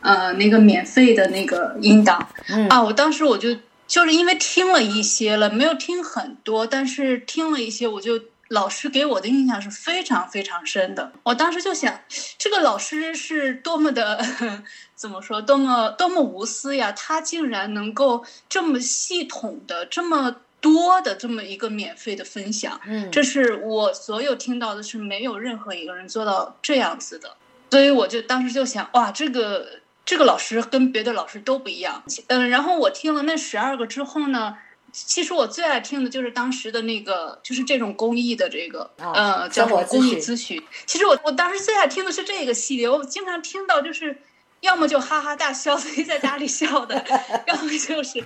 呃，那个免费的那个音档、嗯啊，我当时我就就是因为听了一些了，没有听很多，但是听了一些，我就老师给我的印象是非常非常深的。我当时就想，这个老师是多么的 怎么说，多么多么无私呀！他竟然能够这么系统的、这么多的这么一个免费的分享，嗯，这是我所有听到的是没有任何一个人做到这样子的，所以我就当时就想，哇，这个这个老师跟别的老师都不一样。嗯，然后我听了那十二个之后呢，其实我最爱听的就是当时的那个，就是这种公益的这个，啊呃，叫什么公益咨咨询。其实我我当时最爱听的是这个系列，我经常听到就是。要么就哈哈大笑，自己在家里笑的；要么就是，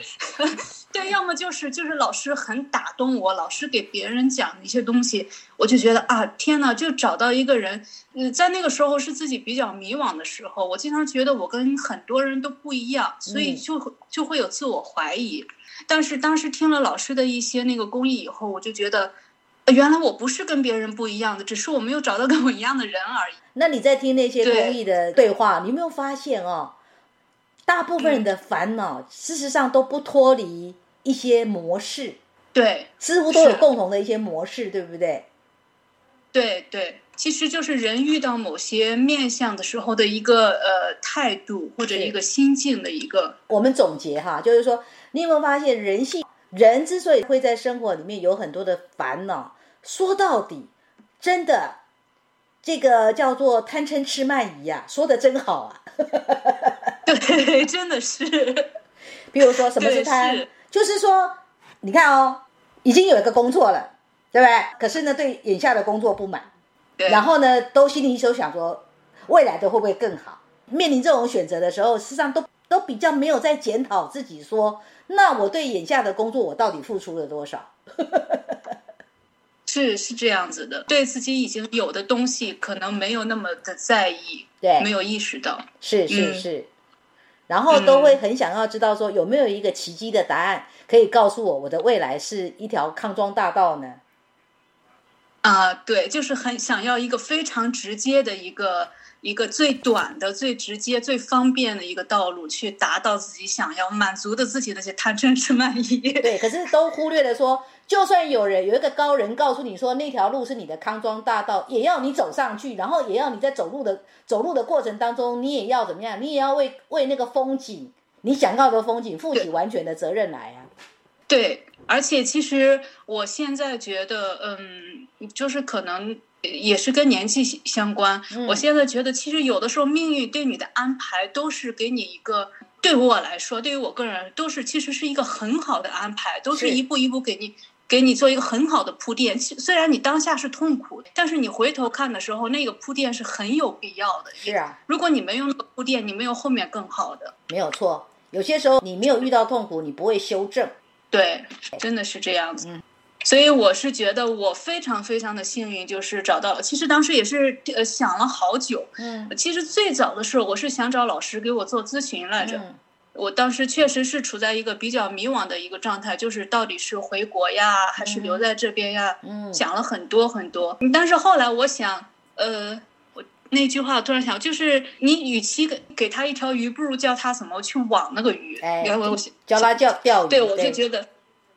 对，要么就是就是老师很打动我，老师给别人讲的一些东西，我就觉得啊，天呐，就找到一个人，嗯，在那个时候是自己比较迷惘的时候，我经常觉得我跟很多人都不一样，所以嗯就会就会有自我怀疑。但是当时听了老师的一些那个公益以后，我就觉得，呃原来我不是跟别人不一样的，只是我没有找到跟我一样的人而已。那你在听那些公益的对话，你有没有发现哦？大部分人的烦恼，事实上都不脱离一些模式，对，似乎都有共同的一些模式，对不对？对对，其实就是人遇到某些面相的时候的一个呃态度或者一个心境的一个我们总结哈，就是说，你有没有发现，人性人之所以会在生活里面有很多的烦恼，说到底，真的，这个叫做贪嗔痴慢疑啊，说的真好啊。对，真的是。比如说什么是对贪是，就是说，你看哦，已经有一个工作了，对不对？可是呢，对眼下的工作不满，然后呢，都心里都想说，未来的会不会更好？面临这种选择的时候，事实上都都比较没有在检讨自己说，那我对眼下的工作我到底付出了多少？是是这样子的，对自己已经有的东西可能没有那么的在意，对，没有意识到。是是嗯是，然后都会很想要知道说有没有一个奇迹的答案，可以告诉我我的未来是一条康庄大道呢？啊，对，就是很想要一个非常直接的一个一个最短的、最直接、最方便的一个道路，去达到自己想要满足的自己那些贪嗔痴慢疑。对，可是都忽略了说，就算有人有一个高人告诉你说那条路是你的康庄大道，也要你走上去，然后也要你在走路的走路的过程当中，你也要怎么样？你也要为为那个风景，你想要的风景负起完全的责任来啊！对，而且其实我现在觉得，嗯，就是可能也是跟年纪相关。嗯我现在觉得，其实有的时候命运对你的安排都是给你一个，对我来说，对于我个人都是其实是一个很好的安排，都是是一步一步给你。给你做一个很好的铺垫，虽然你当下是痛苦的，但是你回头看的时候，那个铺垫是很有必要的。是啊，如果你没有那个铺垫，你没有后面更好的。没有错。有些时候你没有遇到痛苦，你不会修正。对，真的是这样子。嗯所以我是觉得我非常非常的幸运，就是找到了。其实当时也是呃想了好久。嗯其实最早的时候，我是想找老师给我做咨询来着。嗯我当时确实是处在一个比较迷惘的一个状态，就是到底是回国呀，还是留在这边呀？嗯，想了很多很多。但是后来我想，呃，我那句话我突然想，就是你与其给给他一条鱼，不如教他怎么去网那个鱼。哎然后我教他钓钓鱼，对，我就觉得，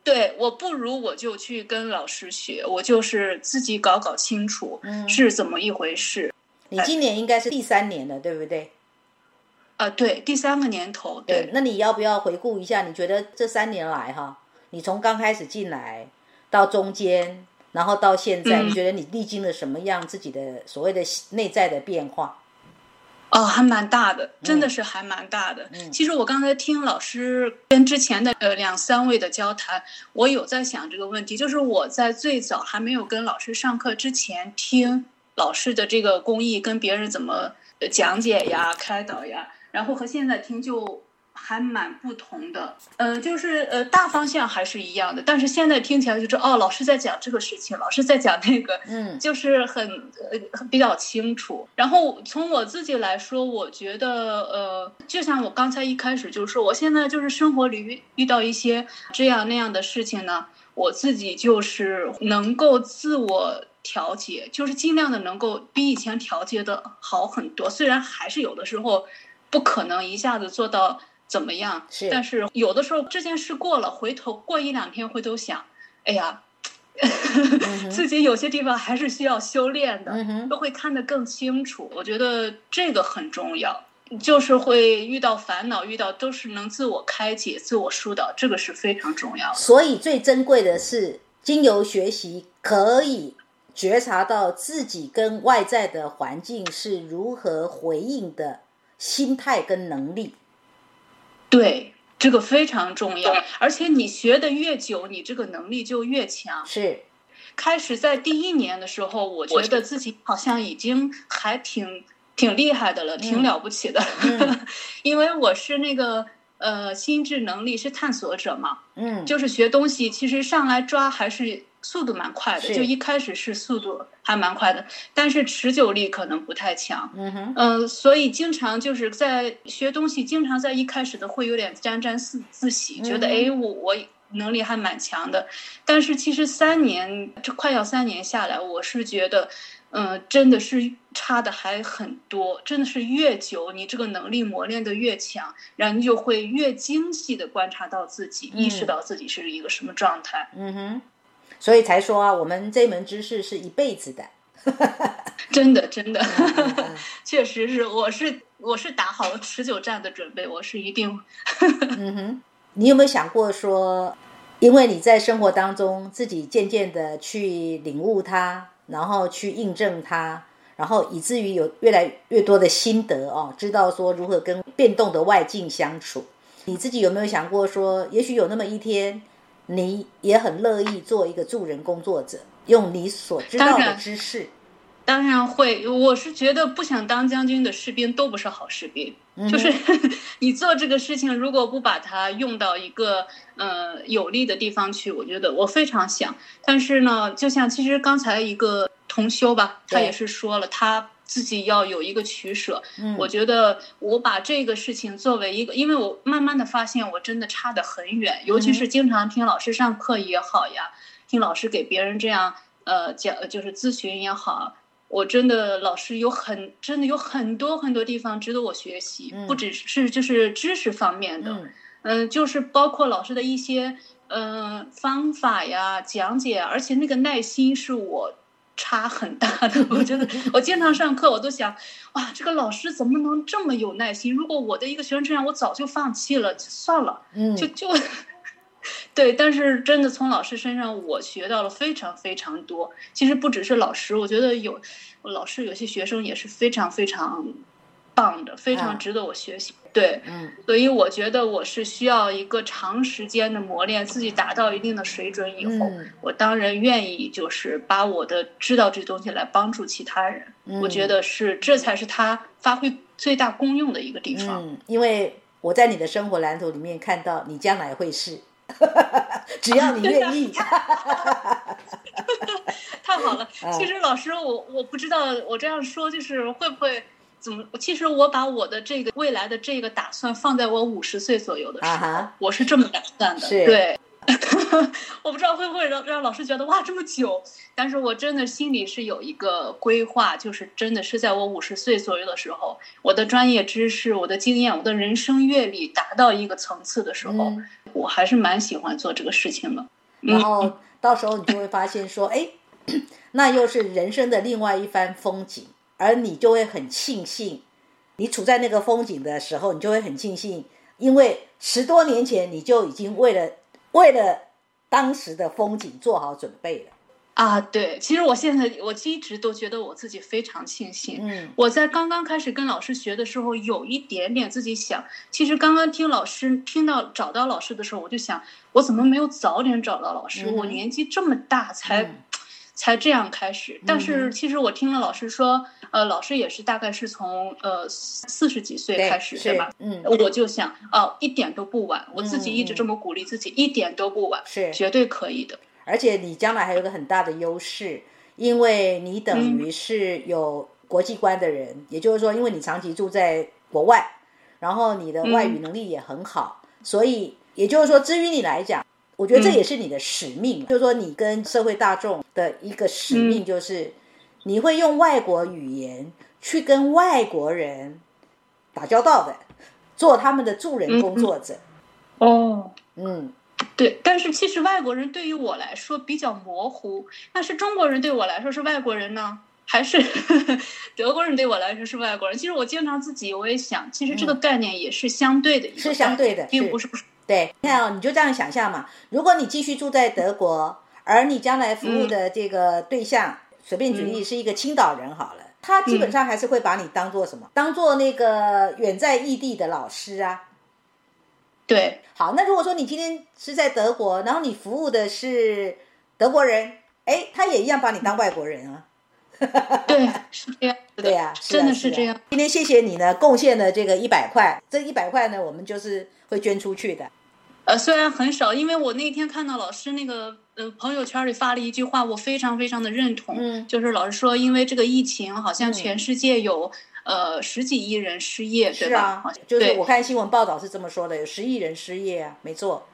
对我不如我就去跟老师学，我就是自己搞搞清楚嗯是怎么一回事。你今年应该是第三年了，对不对？啊、对，第三个年头，对，那你要不要回顾一下？你觉得这三年来哈，你从刚开始进来到中间，然后到现在，嗯你觉得你历经了什么样自己的所谓的内在的变化？哦，还蛮大的，真的是还蛮大的。其实我刚才听老师跟之前的呃两三位的交谈，我有在想这个问题，就是我在最早还没有跟老师上课之前，听老师的这个公益跟别人怎么呃讲解呀、开导呀，然后和现在听就还蛮不同的。呃，就是呃大方向还是一样的，但是现在听起来就是哦，老师在讲这个事情，老师在讲那个，嗯就是很呃比较清楚。然后从我自己来说，我觉得呃，就像我刚才一开始就说，我现在就是生活里遇遇到一些这样那样的事情呢，我自己就是能够自我。调节就是尽量的能够比以前调节的好很多，虽然还是有的时候不可能一下子做到怎么样。是，但是有的时候这件事过了，回头过一两天回头想，哎呀，自己有些地方还是需要修炼的，都会看得更清楚。我觉得这个很重要，就是会遇到烦恼，遇到都是能自我开解、自我疏导，这个是非常重要的。所以最珍贵的是，经由学习可以。觉察到自己跟外在的环境是如何回应的心态跟能力，对这个非常重要。而且你学的越久，你这个能力就越强。是，开始在第一年的时候，我觉得自己好像已经还挺挺厉害的了，挺了不起的，因为我是那个呃心智能力是探索者嘛，嗯，就是学东西，其实上来抓还是。速度蛮快的，就一开始是速度还蛮快的，但是持久力可能不太强。嗯哼，嗯，所以经常就是在学东西，经常在一开始的会有点沾沾自自喜，觉得哎，我我能力还蛮强的。但是其实三年，这快要三年下来，我是觉得，嗯，真的是差的还很多。真的是越久，你这个能力磨练的越强，然后你就会越精细的观察到自己，意识到自己是一个什么状态。嗯哼。所以才说啊，我们这门知识是一辈子的，真 的真的，确实是，我是我是打好了持久战的准备，我是一定。嗯哼，你有没有想过说，因为你在生活当中自己渐渐的去领悟它，然后去印证它，然后以至于有越来越多的心得哦，知道说如何跟变动的外境相处。你自己有没有想过说，也许有那么一天？你也很乐意做一个助人工作者，用你所知道的知识。当然会，我是觉得不想当将军的士兵都不是好士兵。就是 你做这个事情，如果不把它用到一个呃有利的地方去，我觉得我非常想。但是呢，就像其实刚才一个同修吧，他也是说了他。自己要有一个取舍，我觉得我把这个事情作为一个，因为我慢慢的发现我真的差得很远，尤其是经常听老师上课也好呀，听老师给别人这样呃讲就是咨询也好，我真的老师有很真的有很多很多地方值得我学习，不只是就是知识方面的，嗯，就是包括老师的一些嗯方法呀讲解，而且那个耐心是我。差很大的，我觉得 我经常上课，我都想，哇，这个老师怎么能这么有耐心？如果我的一个学生这样，我早就放弃了，算了，嗯，就就，对。但是真的从老师身上，我学到了非常非常多。其实不只是老师，我觉得有老师，有些学生也是非常非常。棒的，非常值得我学习。对，嗯，所以我觉得我是需要一个长时间的磨练，自己达到一定的水准以后，我当然愿意就是把我的知道这东西来帮助其他人。我觉得是这才是他发挥最大功用的一个地方。嗯，因为我在你的生活蓝图里面看到你将来会是，只要你愿意。太好了，其实老师，我我不知道我这样说就是会不会。怎么？其实我把我的这个未来的这个打算放在我五十岁左右的时候，我是这么打算的。对，我不知道会不会让让老师觉得哇这么久，但是我真的心里是有一个规划，就是真的是在我五十岁左右的时候，我的专业知识、我的经验、我的人生阅历达到一个层次的时候，我还是蛮喜欢做这个事情的。然后到时候你就会发现说，哎，那又是人生的另外一番风景。而你就会很庆幸，你处在那个风景的时候，你就会很庆幸，因为十多年前你就已经为了为了当时的风景做好准备了。啊，对，其实我现在我一直都觉得我自己非常庆幸。嗯，我在刚刚开始跟老师学的时候，有一点点自己想，其实刚刚听老师听到找到老师的时候，我就想，我怎么没有早点找到老师？我年纪这么大才。才这样开始，但是其实我听了老师说，呃，老师也是大概是从呃四十几岁开始，对吧？嗯，我就想，哦，一点都不晚，我自己一直这么鼓励自己，一点都不晚，是绝对可以的。而且你将来还有个很大的优势，因为你等于是有国际观的人，也就是说，因为你长期住在国外，然后你的外语能力也很好，所以也就是说，至于你来讲。我觉得这也是你的使命，就是说你跟社会大众的一个使命，就是你会用外国语言去跟外国人打交道的，做他们的助人工作者。哦，嗯，对。但是其实外国人对于我来说比较模糊，但是中国人对我来说是外国人呢，还是 德国人对我来说是外国人？其实我经常自己我也想，其实这个概念也是相对的，是相对的，并不是。对，你看哦，你就这样想象嘛。如果你继续住在德国，而你将来服务的这个对象，随便举例是一个青岛人好了，他基本上还是会把你当做什么？当做那个远在异地的老师啊。对，好，那如果说你今天是在德国，然后你服务的是德国人，哎，他也一样把你当外国人啊。对，是这样。对呀，真的是这样。今天谢谢你呢，贡献了这个一百块，这一百块呢，我们就是会捐出去的。呃，虽然很少，因为我那天看到老师那个呃朋友圈里发了一句话，我非常非常的认同。嗯，就是老师说，因为这个疫情，好像全世界有呃十几亿人失业，对吧？是啊，就是我看新闻报道是这么说的，有十亿人失业啊，没错。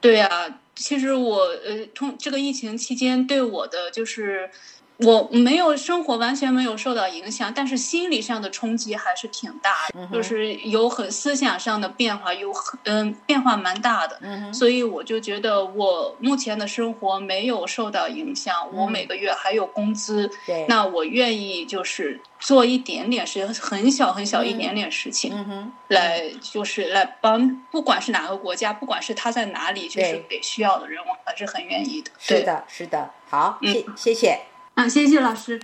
对呀，其实我呃，通这个疫情期间对我的就是。我没有生活完全没有受到影响，但是心理上的冲击还是挺大的，就是有很思想上的变化，有很嗯变化蛮大的，所以我就觉得我目前的生活没有受到影响，我每个月还有工资，那我愿意就是做一点点事，很小很小一点点事情，来就是来帮，不管是哪个国家，不管是他在哪里，就是给需要的人，我还是很愿意的。是的，是的，好，谢谢谢。啊，谢谢老师。